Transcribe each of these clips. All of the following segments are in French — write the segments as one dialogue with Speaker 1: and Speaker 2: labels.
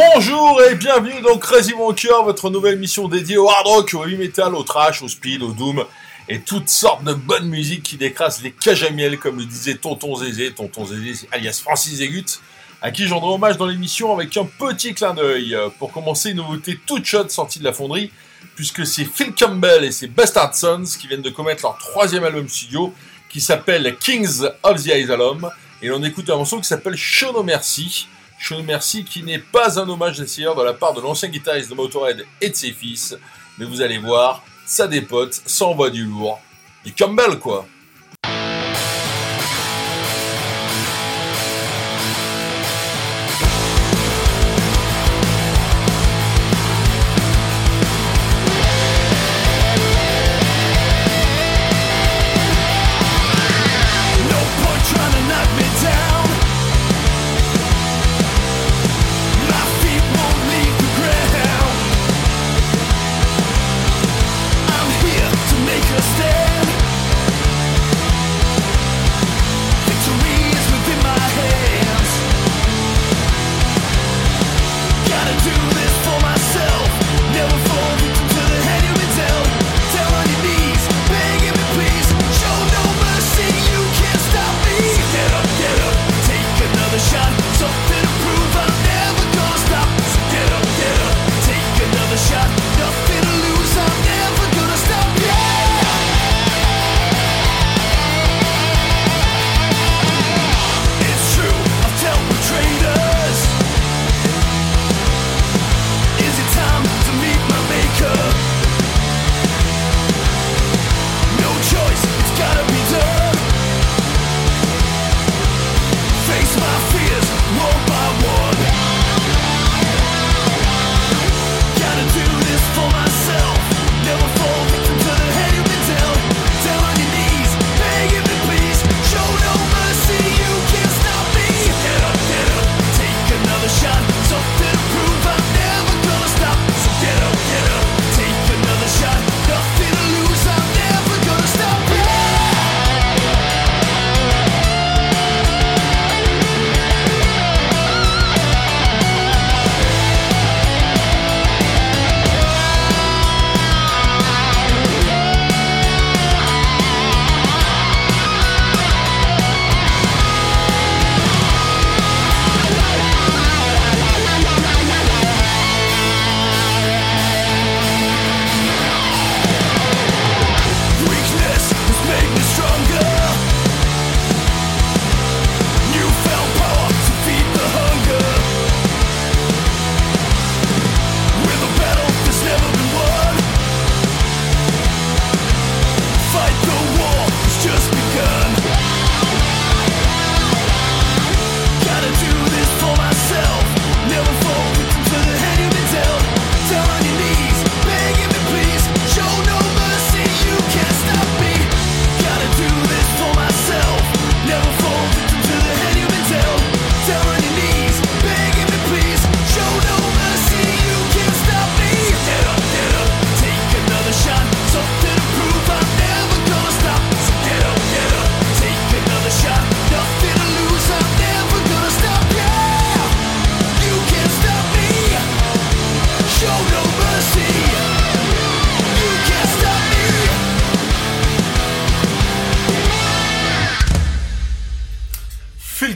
Speaker 1: Bonjour et bienvenue dans Crazy Cœur, votre nouvelle émission dédiée au hard rock, au heavy metal, au trash, au speed, au doom et toutes sortes de bonnes musiques qui décrasent les cages à miel, comme le disait Tonton Zézé, Tonton Zézé alias Francis Zégut, à qui rends hommage dans l'émission avec un petit clin d'œil. Pour commencer, une nouveauté toute chaude sortie de la fonderie, puisque c'est Phil Campbell et ses Bastard Sons qui viennent de commettre leur troisième album studio, qui s'appelle Kings of the Asylum, et on écoute un morceau qui s'appelle Show No Mercy. Show Mercy qui n'est pas un hommage d'ailleurs de la part de l'ancien guitariste de Motorhead et de ses fils, mais vous allez voir, ça dépote, ça envoie du lourd. Du Campbell quoi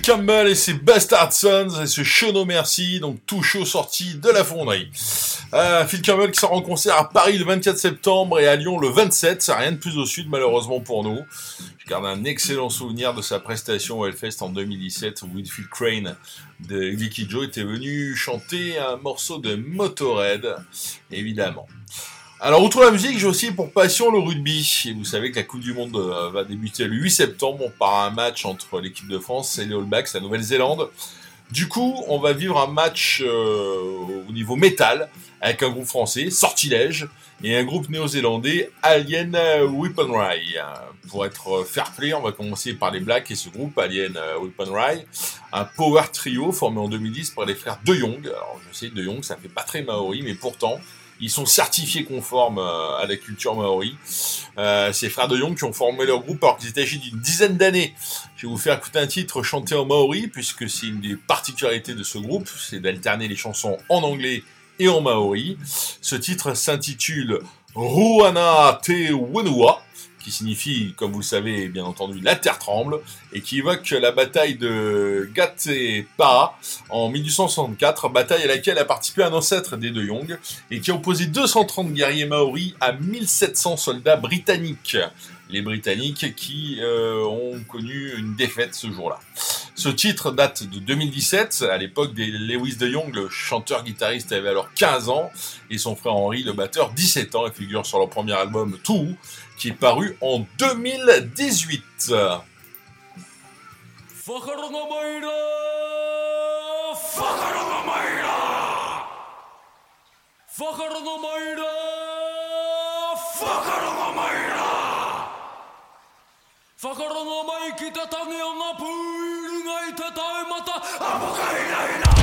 Speaker 1: Campbell et ses Bastard Sons et ce Show Merci, donc tout chaud sorti de la fonderie. Euh, Phil Campbell qui sera en concert à Paris le 24 septembre et à Lyon le 27, c'est rien de plus au sud malheureusement pour nous. Je garde un excellent souvenir de sa prestation au Hellfest en 2017 où Crane de Vicky Joe était venu chanter un morceau de Motorhead, évidemment. Alors, outre la musique, j'ai aussi pour passion le rugby. Et vous savez que la Coupe du Monde euh, va débuter le 8 septembre par un match entre l'équipe de France et les All Blacks, la Nouvelle-Zélande. Du coup, on va vivre un match euh, au niveau métal avec un groupe français, Sortilège, et un groupe néo-zélandais, Alien Weaponry. Pour être fair play, on va commencer par les Blacks et ce groupe, Alien Weaponry, un power trio formé en 2010 par les frères De Jong. Alors, je sais, De Jong, ça fait pas très maori, mais pourtant,
Speaker 2: Ils sont certifiés conformes euh, à la culture maori. Euh, c'est frères de Young qui ont formé leur groupe alors étaient âgés d'une dizaine d'années. Je vais vous faire écouter un titre chanté en maori, puisque c'est une des particularités de ce groupe, c'est d'alterner les chansons en anglais et en maori. Ce titre s'intitule Ruana Te Wenua qui signifie, comme vous le savez, bien entendu, la terre tremble, et qui évoque la bataille de Gatepa en 1864, bataille à laquelle a participé un ancêtre des De Jong, et qui a opposé 230 guerriers maoris à 1700 soldats britanniques les Britanniques qui euh, ont connu une défaite ce jour-là. Ce titre date de 2017, à l'époque des Lewis de Young, le chanteur-guitariste avait alors 15 ans, et son frère Henry, le batteur, 17 ans, et figure sur leur premier album Too, qui est paru en 2018. Whakarongo
Speaker 3: mai ki te tangi o ngā pūringa i te taumata Apokai nei nā!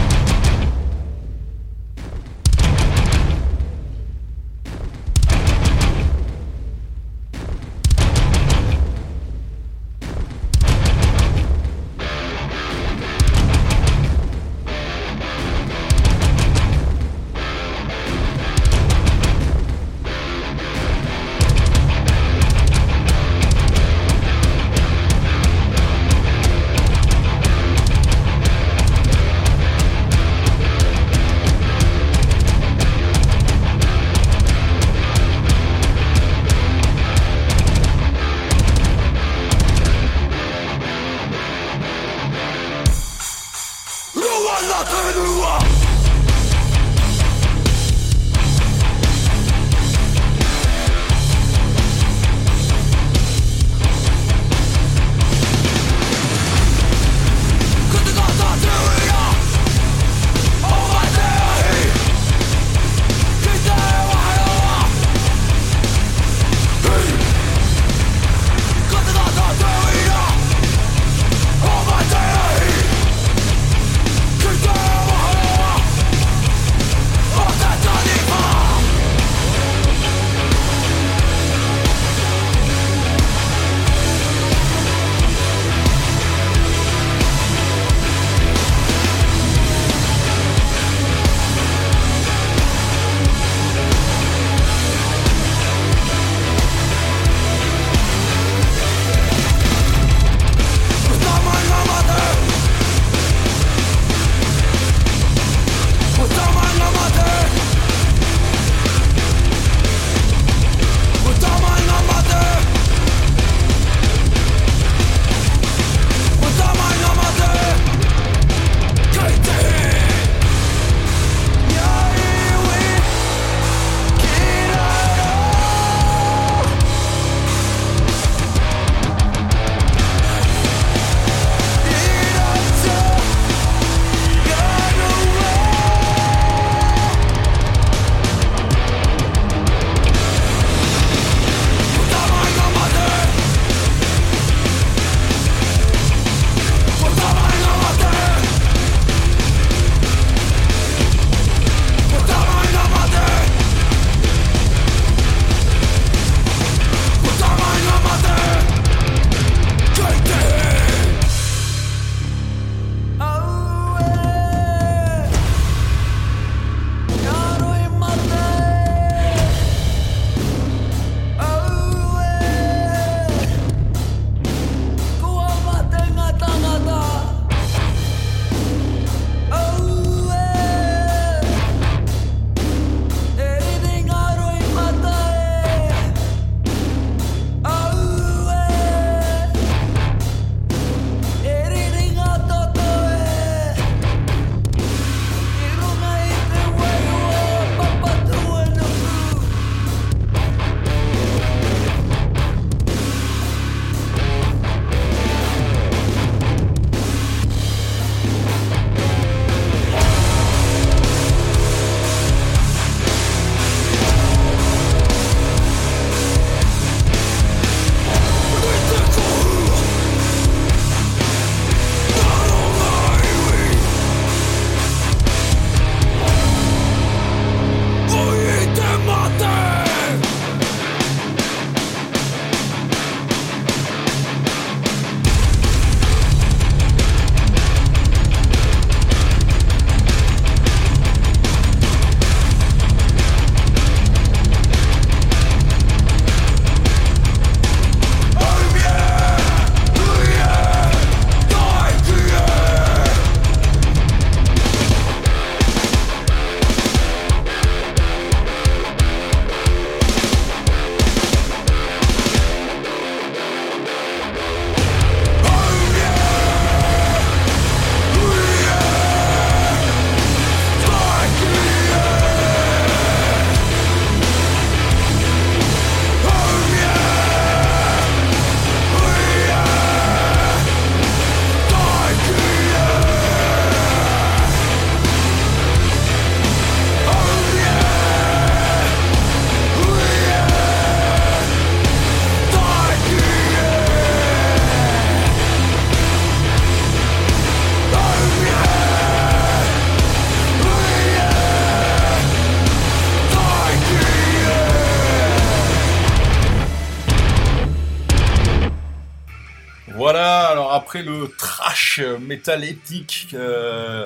Speaker 2: Après le trash metal ethnique euh,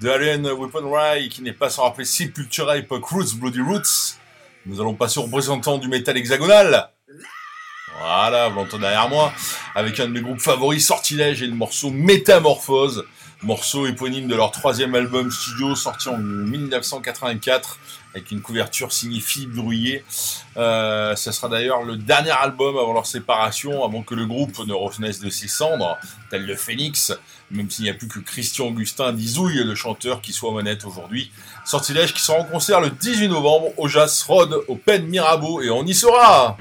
Speaker 2: de Alien Weapon Rai, qui n'est pas sans rappeler Sepultura époque Roots, Bloody Roots, nous allons passer au représentant du métal hexagonal. Voilà, vous l'entendez derrière moi, avec un de mes groupes favoris, Sortilège, et le morceau Métamorphose, morceau éponyme de leur troisième album studio sorti en 1984 avec une couverture signée Philippe Drouillet. Euh, ça sera d'ailleurs le dernier album avant leur séparation, avant que le groupe ne renaisse de ses cendres, tel le Phoenix, même s'il n'y a plus que Christian Augustin Dizouille, le chanteur, qui soit honnête aujourd'hui. Sortilège qui sera en concert le 18 novembre au Jazz Rod, au Pen Mirabeau, et on y sera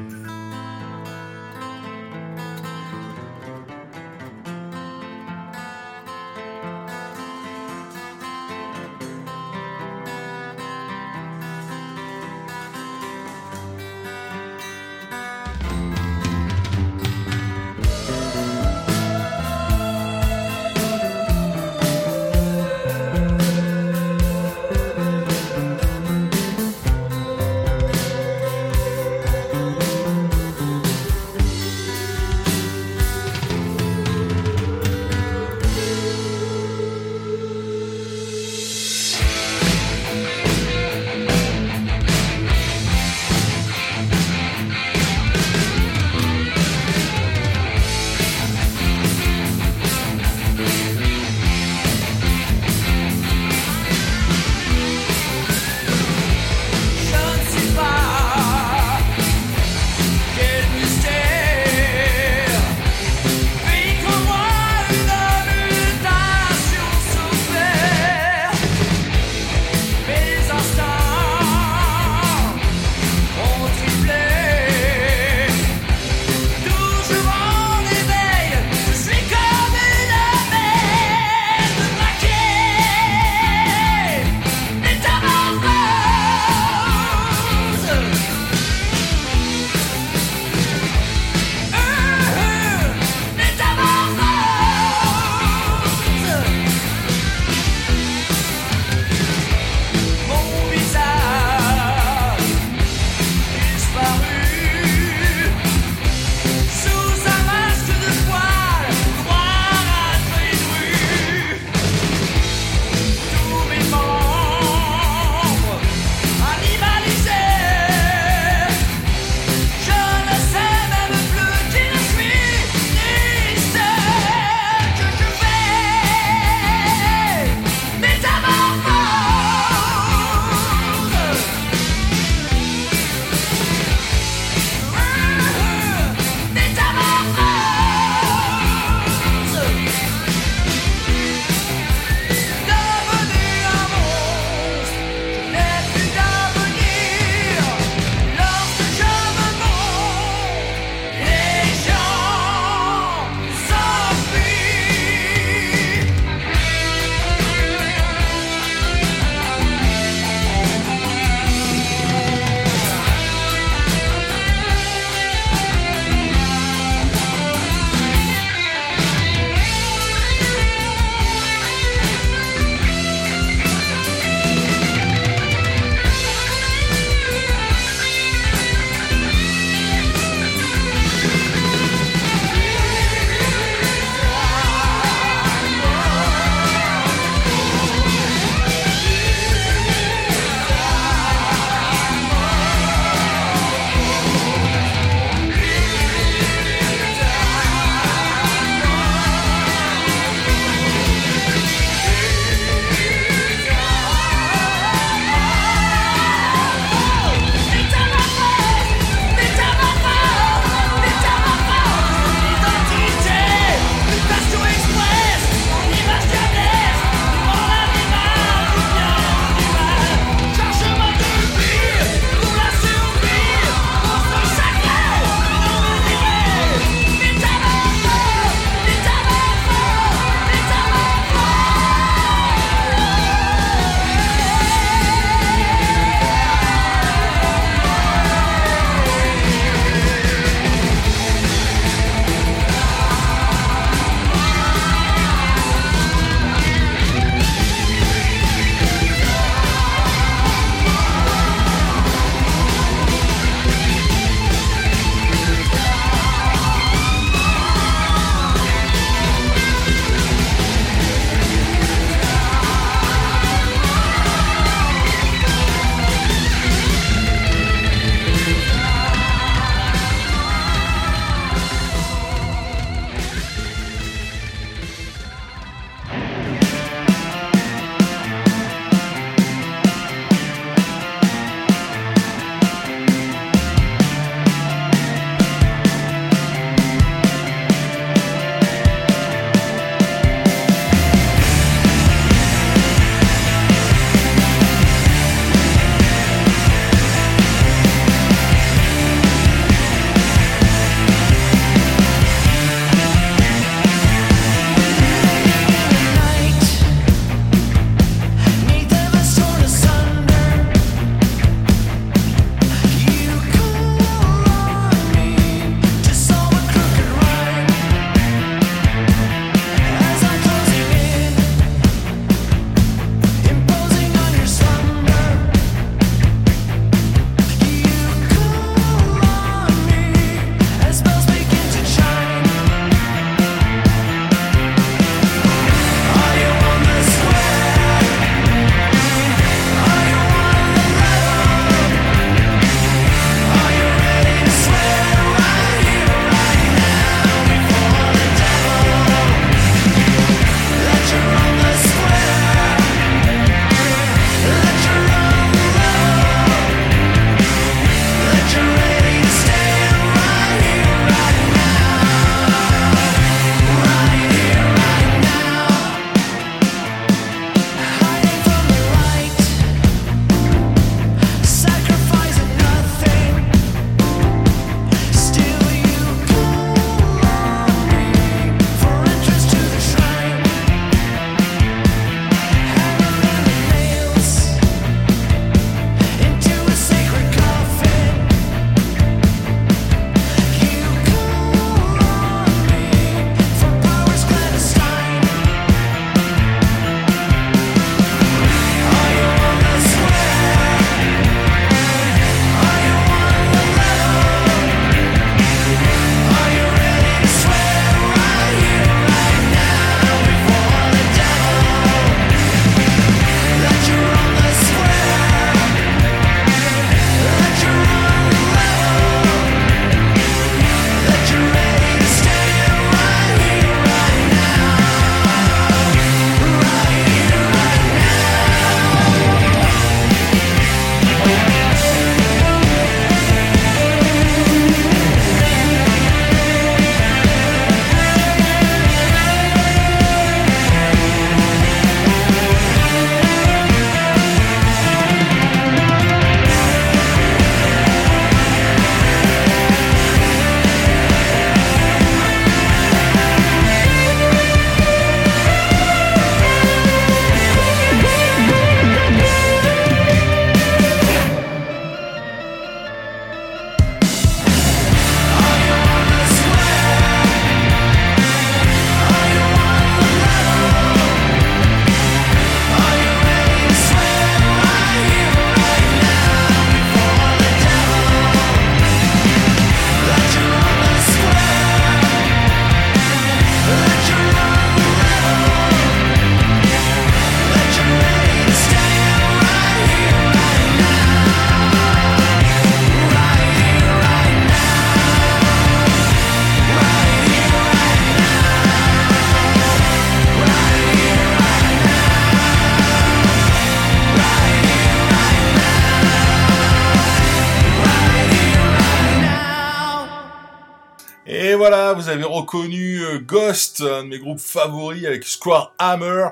Speaker 1: vous avez reconnu euh, Ghost, un de mes groupes favoris avec Square Hammer,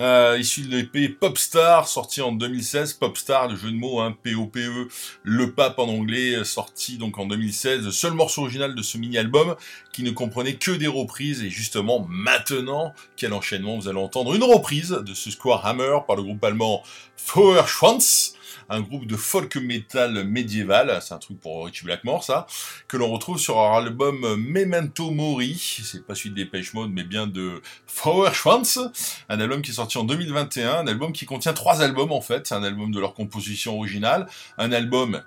Speaker 1: euh, issu de l'épée Popstar, sorti en 2016. Popstar, le jeu de mots, hein, P-O-P-E, le pape en anglais, sorti donc en 2016. Le seul morceau original de ce mini-album qui ne comprenait que des reprises. Et justement, maintenant, quel enchaînement, vous allez entendre une reprise de ce Square Hammer par le groupe allemand Feuerschwanz un groupe de folk metal médiéval, c'est un truc pour Richie Blackmore ça, que l'on retrouve sur leur album Memento Mori, c'est pas celui de Dépêche Mode mais bien de Feuerschwanz, un album qui est sorti en 2021, un album qui contient trois albums en fait, c'est un album de leur composition originale, un album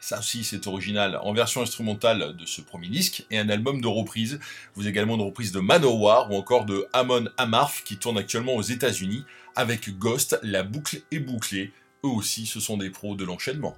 Speaker 1: ça aussi c'est original, en version instrumentale de ce premier disque, et un album de reprise. Vous également une reprise de Manowar ou encore de Amon Amarth qui tourne actuellement aux États-Unis avec Ghost, la boucle est bouclée. Eux aussi, ce sont des pros de l'enchaînement.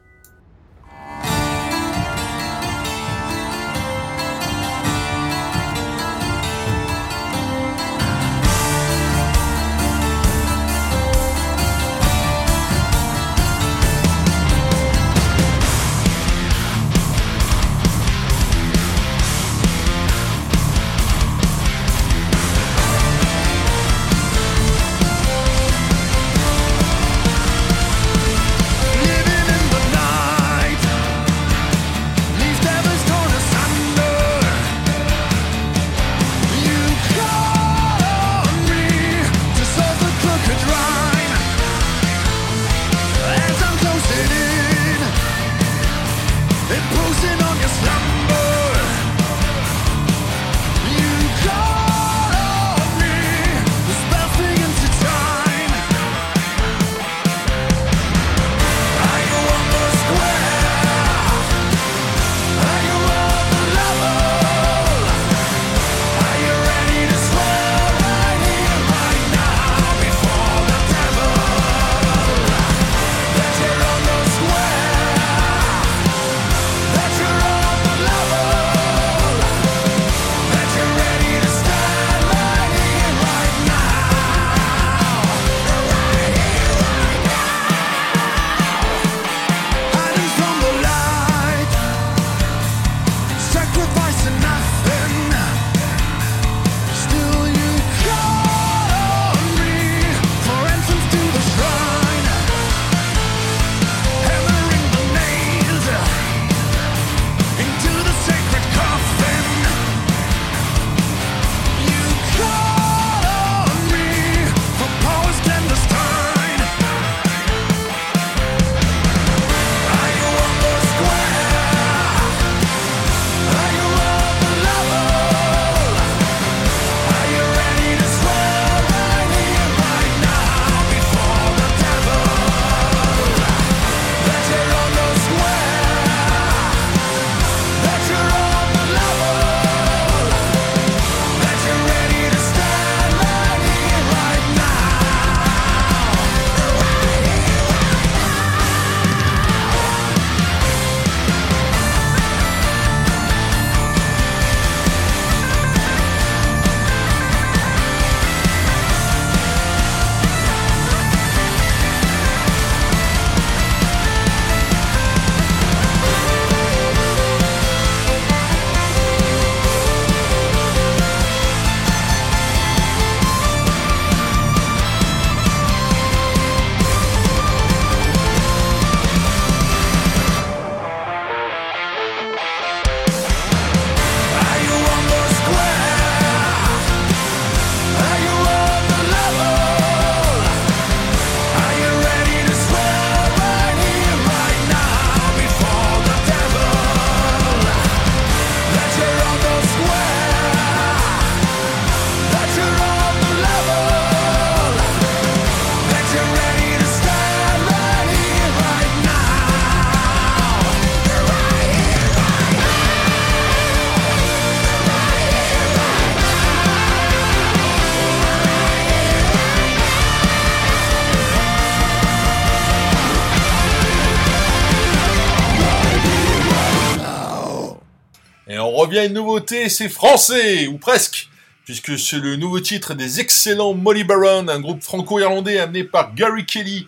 Speaker 1: Revient une nouveauté, c'est français, ou presque, puisque c'est le nouveau titre des excellents Molly Baron, un groupe franco-irlandais amené par Gary Kelly.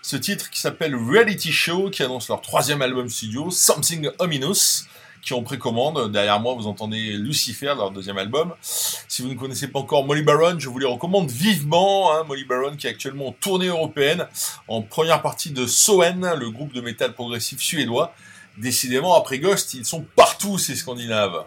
Speaker 1: Ce titre qui s'appelle Reality Show, qui annonce leur troisième album studio, Something Ominous,
Speaker 3: qui ont précommande. Derrière moi, vous entendez Lucifer, leur deuxième album. Si vous ne connaissez pas encore Molly Baron, je vous les recommande vivement. Hein. Molly Baron qui est actuellement en tournée européenne, en première partie de Soen, le groupe de métal progressif suédois. Décidément, après Ghost, ils sont partout, ces Scandinaves.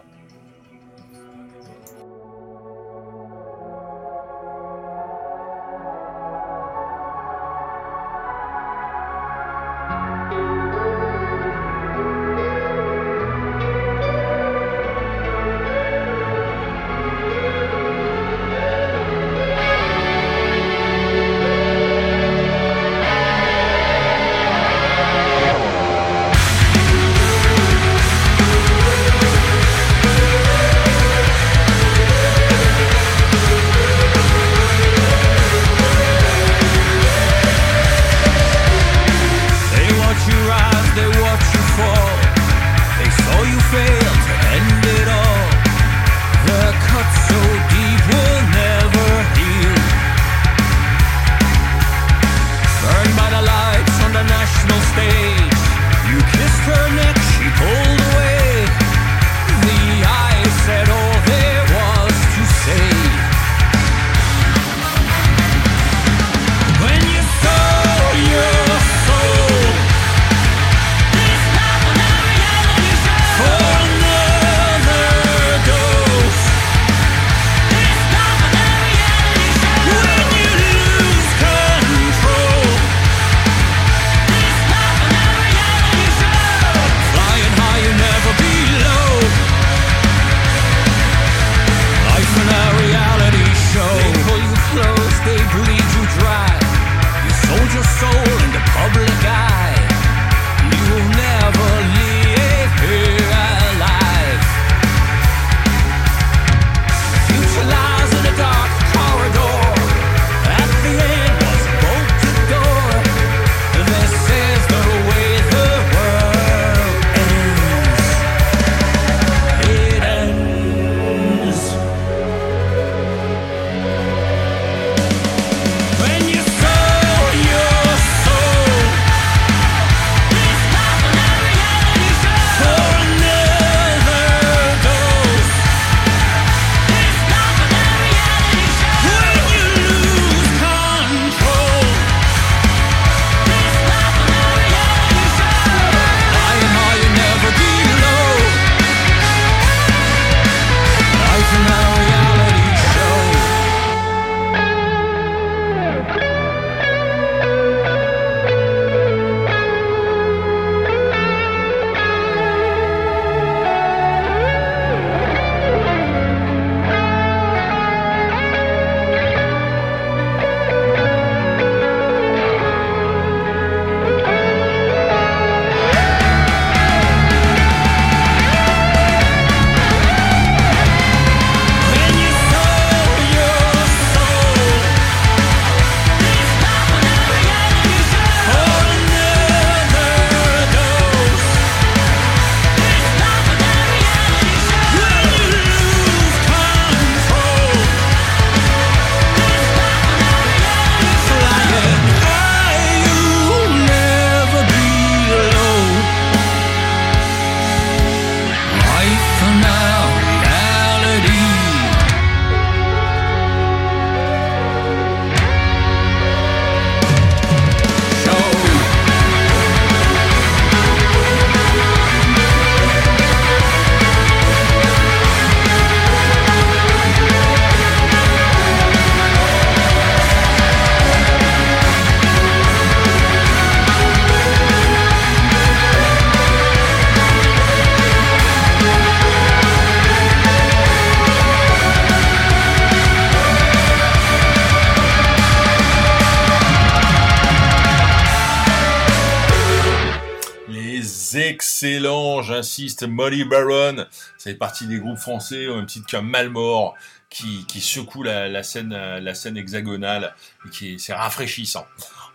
Speaker 3: J'insiste, Molly Baron, ça fait partie des groupes français, au même titre qu'un Malmort, qui, qui secoue la, scène, la scène hexagonale, et qui c'est rafraîchissant.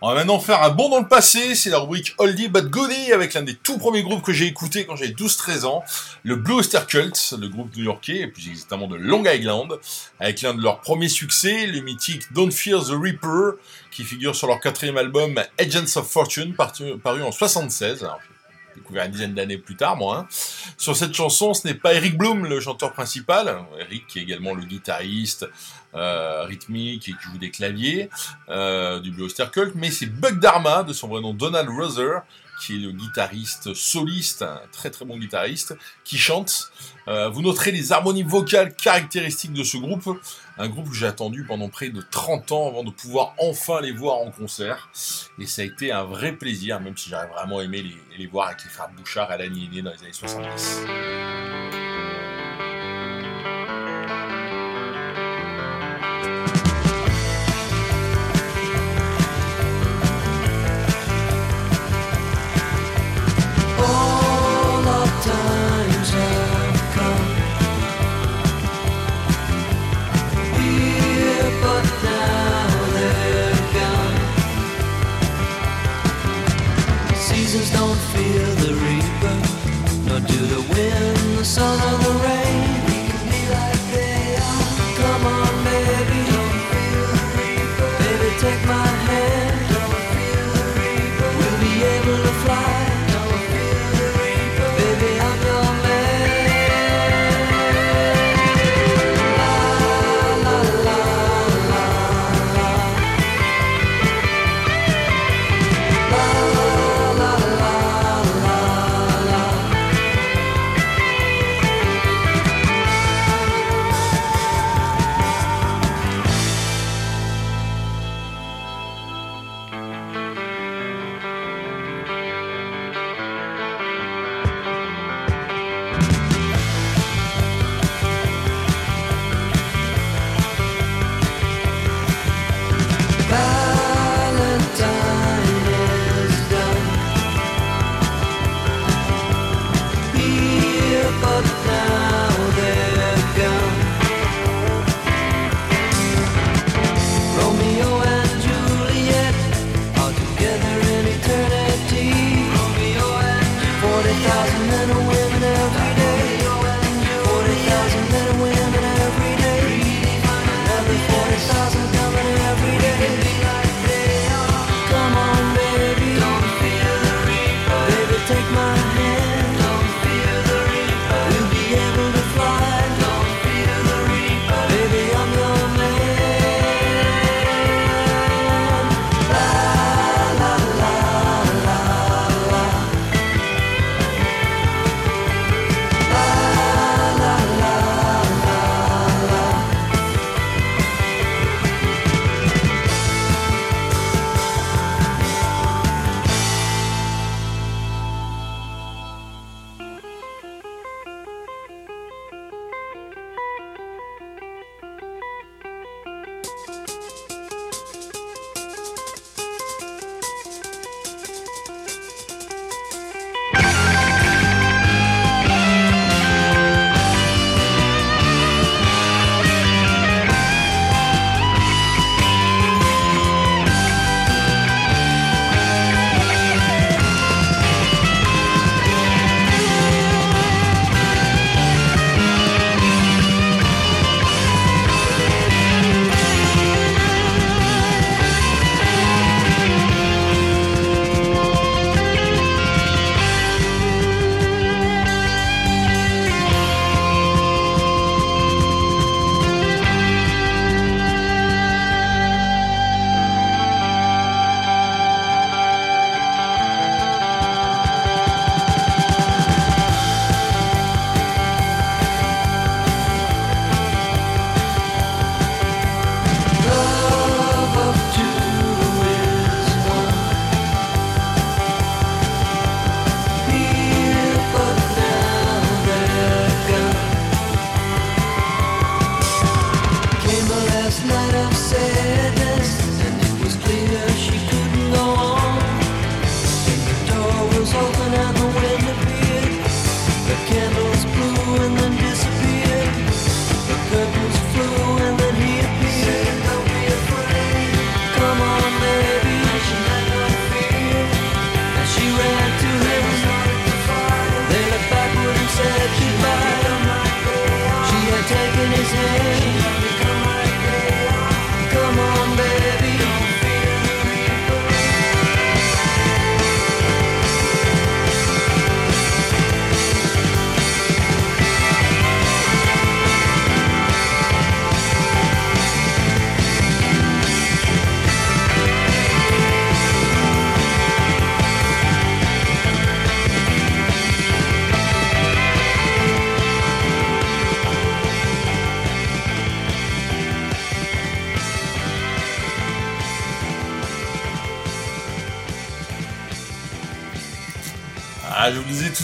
Speaker 3: On va maintenant faire un bond dans le passé, c'est la rubrique Oldie But Goodie, avec l'un des tout premiers groupes que j'ai écouté quand j'avais 12-13 ans, le Blue Oyster Cult, le groupe new-yorkais, et plus exactement de Long Island, avec l'un de leurs premiers succès, le mythique Don't Fear the Reaper, qui figure sur leur quatrième album Agents of Fortune, paru en 76. Alors,
Speaker 2: découvert une dizaine d'années plus tard, moi. Hein. Sur cette chanson, ce n'est pas Eric Bloom, le chanteur principal. Eric, qui est également le guitariste euh, rythmique et qui joue des claviers euh, du Blue Oyster Cult, mais c'est Buck Dharma, de son vrai nom Donald Ruther, qui est le guitariste soliste, un très très bon guitariste, qui chante. Euh, vous noterez les harmonies vocales caractéristiques de ce groupe, un groupe que j'ai attendu pendant près de 30 ans avant de pouvoir enfin les voir en concert. Et ça a été un vrai plaisir, même si j'aurais vraiment aimé les, voir avec les frères Bouchard à l'année dans les années 70.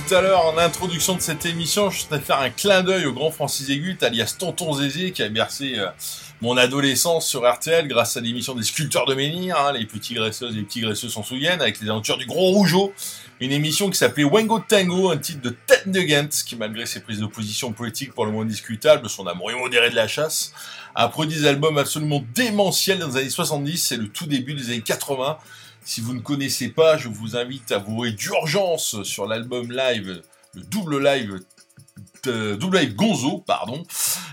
Speaker 2: Tout à l'heure en introduction de cette émission, je voudrais faire un clin d'œil au grand Francis Agut, alias Tonton Zézé, qui a bercé euh, mon adolescence sur RTL grâce à l'émission des sculpteurs de menhir, hein, les petits graisseuses et les petits graisseux s'en souviennent, avec les aventures du gros rougeau, une émission qui s'appelait Wango Tango, un titre de tête de Ghent, qui malgré ses prises de position politiques pour le moins discutables, son amour immodéré de la chasse, a produit des albums absolument démentiels dans les années 70 c'est le tout début des années 80, si vous ne connaissez pas, je vous invite à vous d'urgence sur l'album live, le double live double live Gonzo, pardon.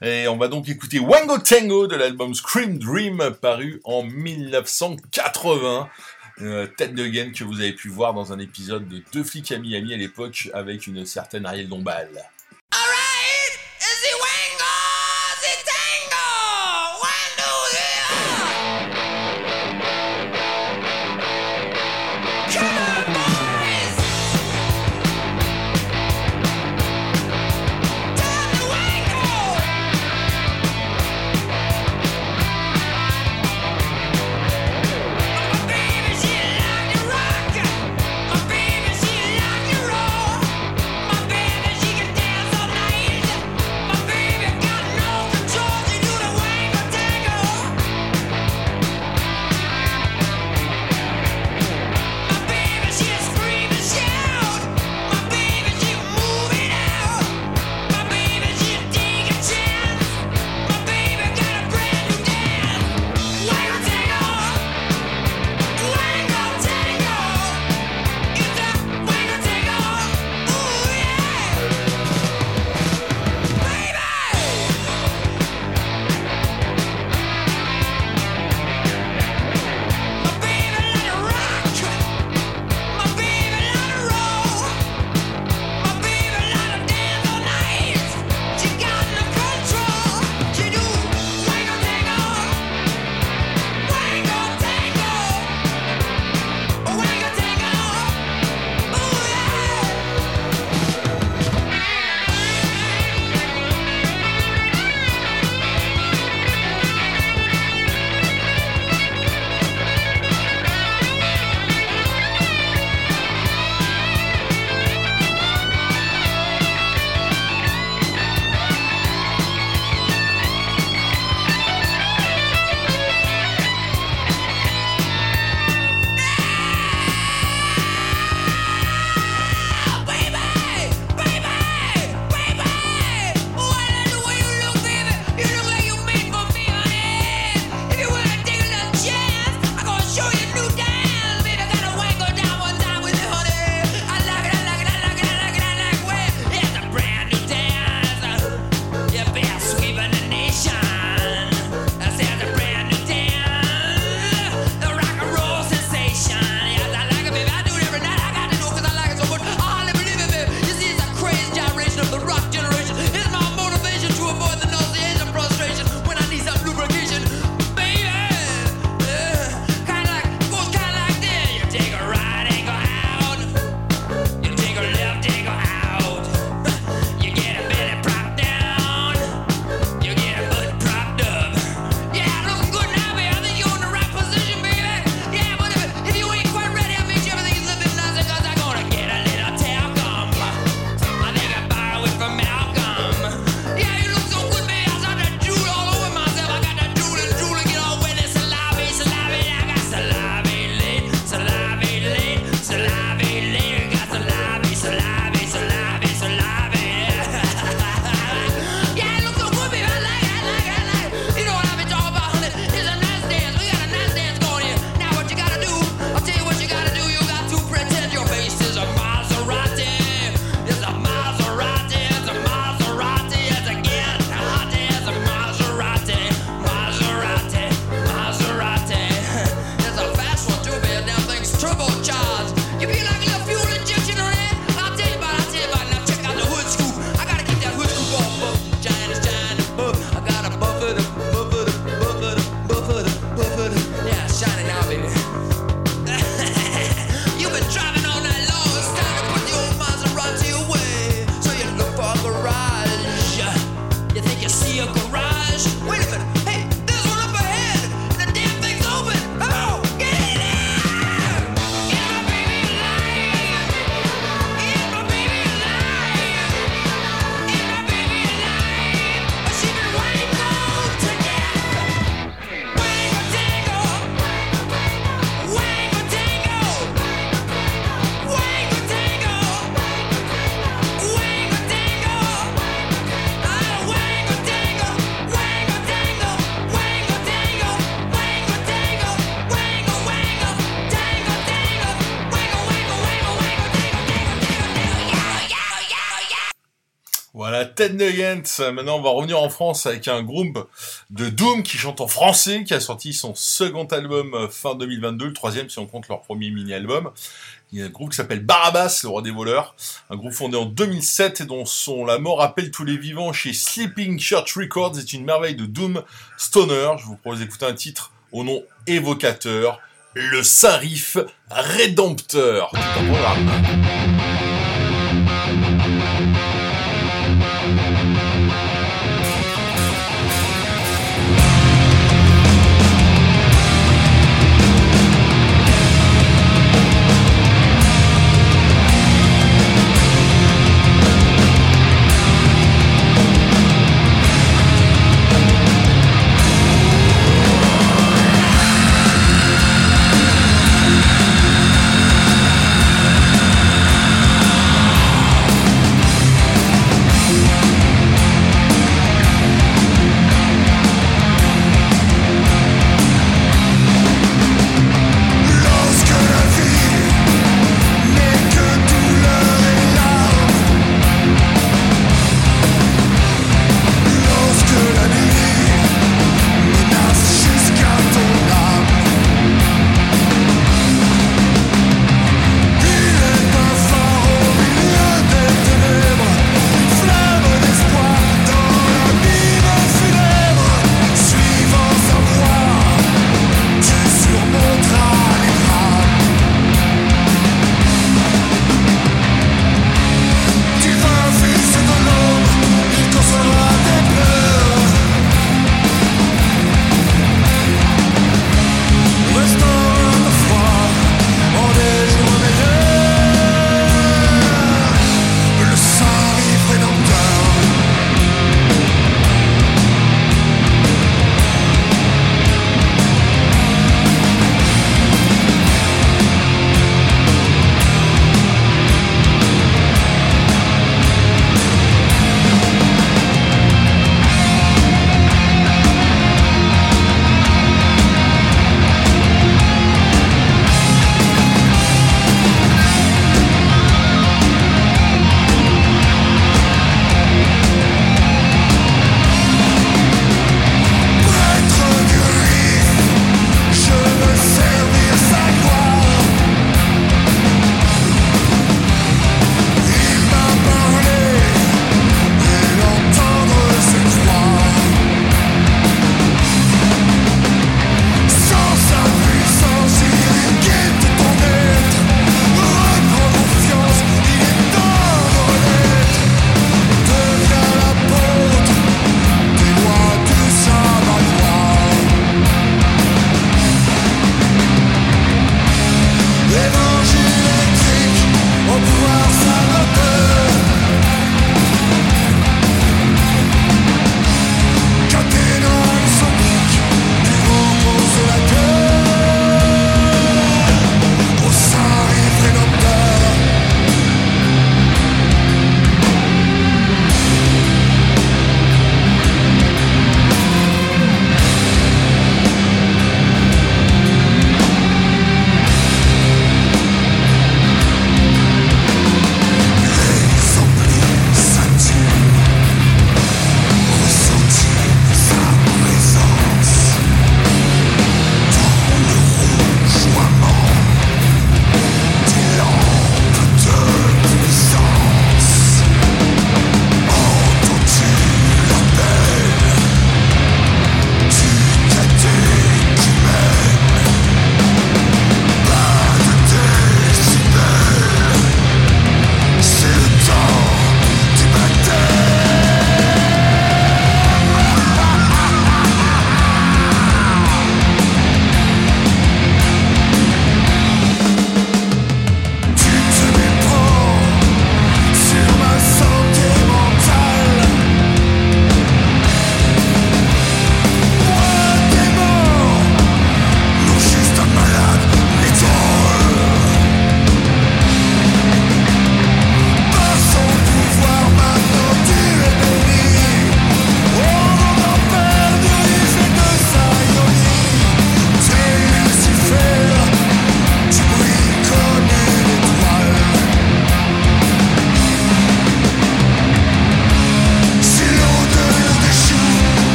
Speaker 2: Et on va donc écouter Wango Tango de l'album Scream Dream paru en 1980. Euh, tête de gaine que vous avez pu voir dans un épisode de Deux flics à Miami à l'époque avec une certaine Ariel Dombal. Ted Nugent, maintenant on va revenir en France avec un groupe de Doom qui chante en français, qui a sorti son second album euh, fin 2022, le troisième si on compte leur premier mini-album. Il y a un groupe qui s'appelle Barabbas, le roi des voleurs, un groupe fondé en 2007 et dont son La mort appelle tous les vivants chez Sleeping Church Records. Est une merveille de Doom Stoner. Je vous propose d'écouter un titre au nom évocateur, le Saint Riff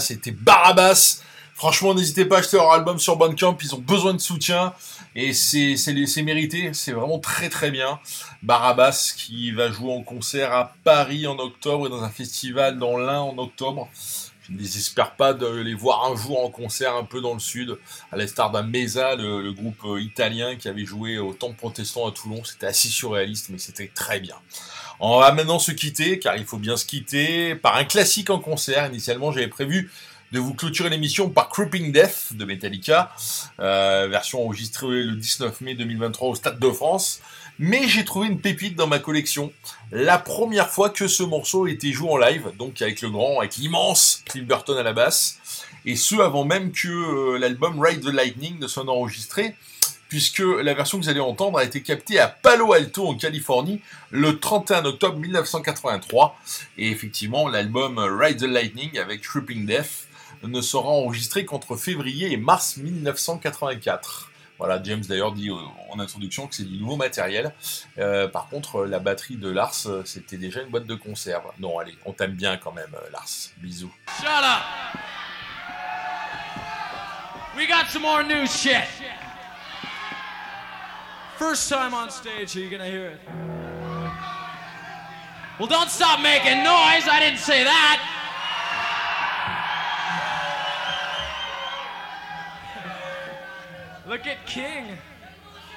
Speaker 2: C'était Barabbas. Franchement, n'hésitez pas à acheter leur album sur Bandcamp, ils ont besoin de soutien et c'est mérité, c'est vraiment très très bien. Barabbas qui va jouer en concert à Paris en octobre et dans un festival dans l'Ain en octobre. Je ne désespère pas de les voir un jour en concert un peu dans le sud, à l'instar d'un Mesa, le, groupe euh, italien qui avait joué au Temple Protestant à Toulon. C'était assez surréaliste, mais c'était très bien. On va maintenant se quitter, car il faut bien se quitter, par un classique en concert. Initialement, j'avais prévu de vous clôturer l'émission par Creeping Death de Metallica, euh, version enregistrée le 19 mai 2023 au Stade de France. Mais j'ai trouvé une pépite dans ma collection. La première fois que ce morceau été joué en live, donc avec le grand, avec l'immense Cliff Burton à la basse, et ce avant même que euh, l'album Ride the Lightning ne soit enregistré, puisque la version que vous allez entendre a été captée à Palo Alto en Californie le 31 octobre 1983. Et effectivement, l'album Ride the Lightning avec Tripping Death ne sera enregistré qu'entre février et mars 1984. Voilà, James d'ailleurs dit euh, en introduction que c'est du nouveau matériel. Euh, par contre, la batterie de Lars, euh, c'était déjà une boîte de conserve. Non, allez, on t'aime bien quand même, Lars. Bisous.
Speaker 3: Shut up! We got some more new shit. First time on stage, are you gonna hear it? Well, don't stop making noise. I didn't say that. Look at King.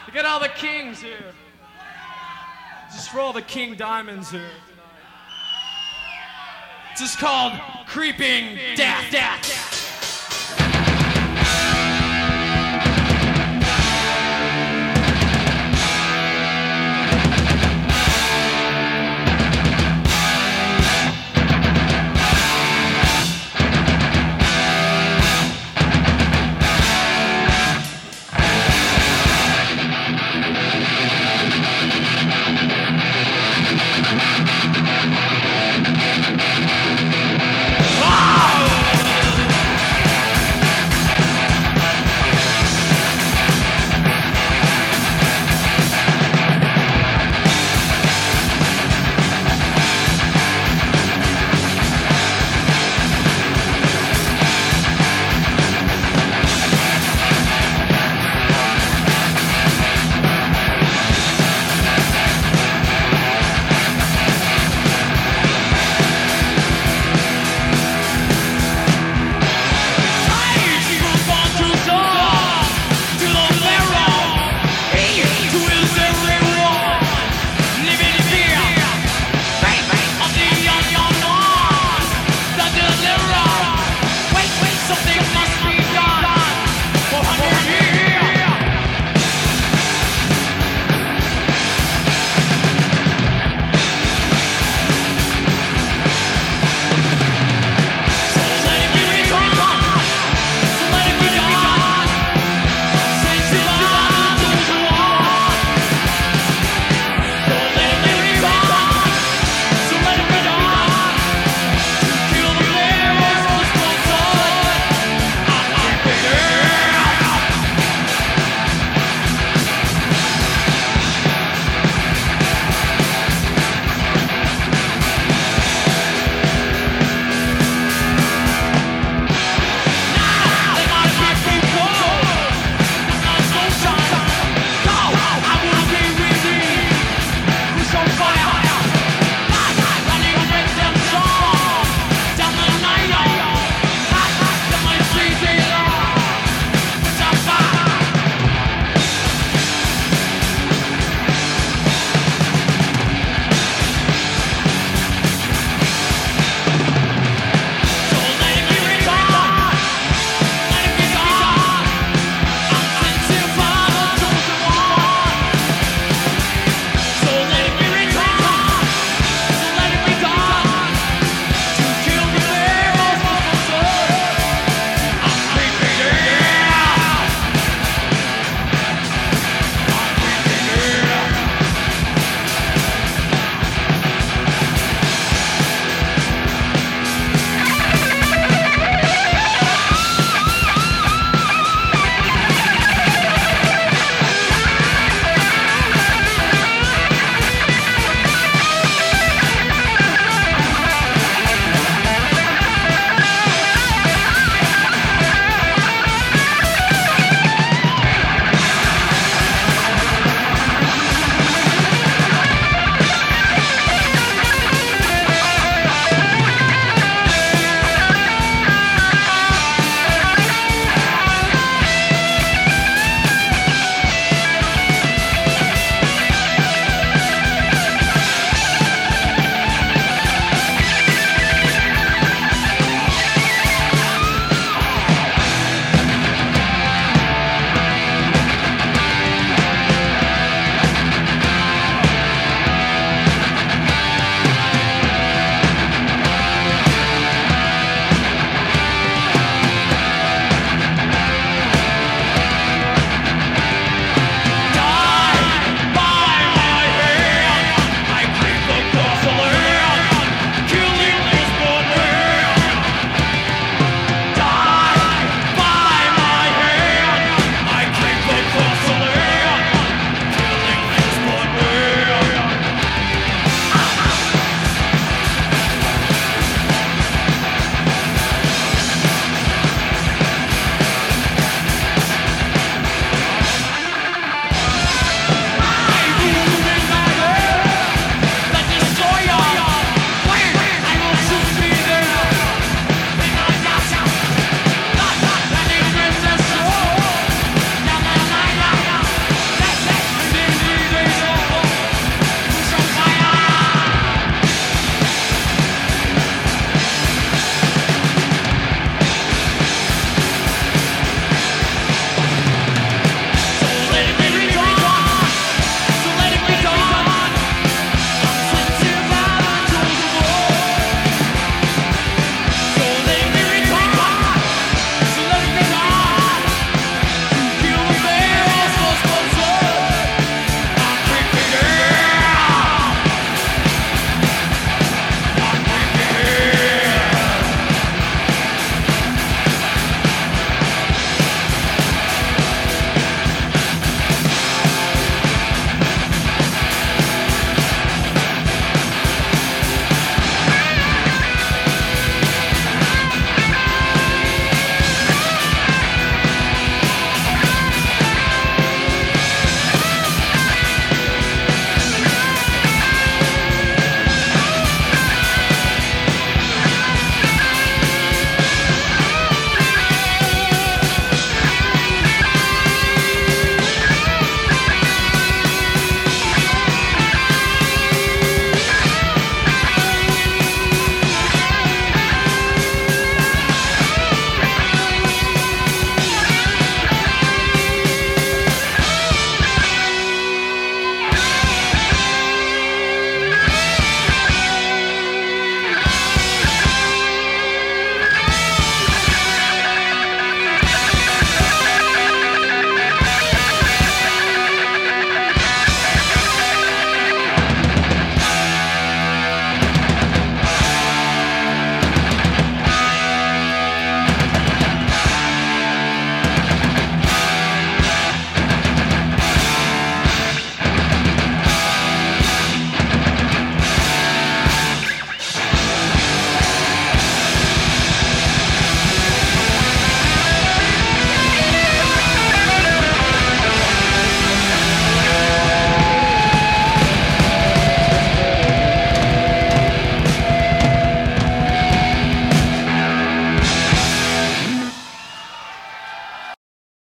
Speaker 3: Look at all the kings here. Just for all the King Diamonds here. This is called Creeping Death. Death.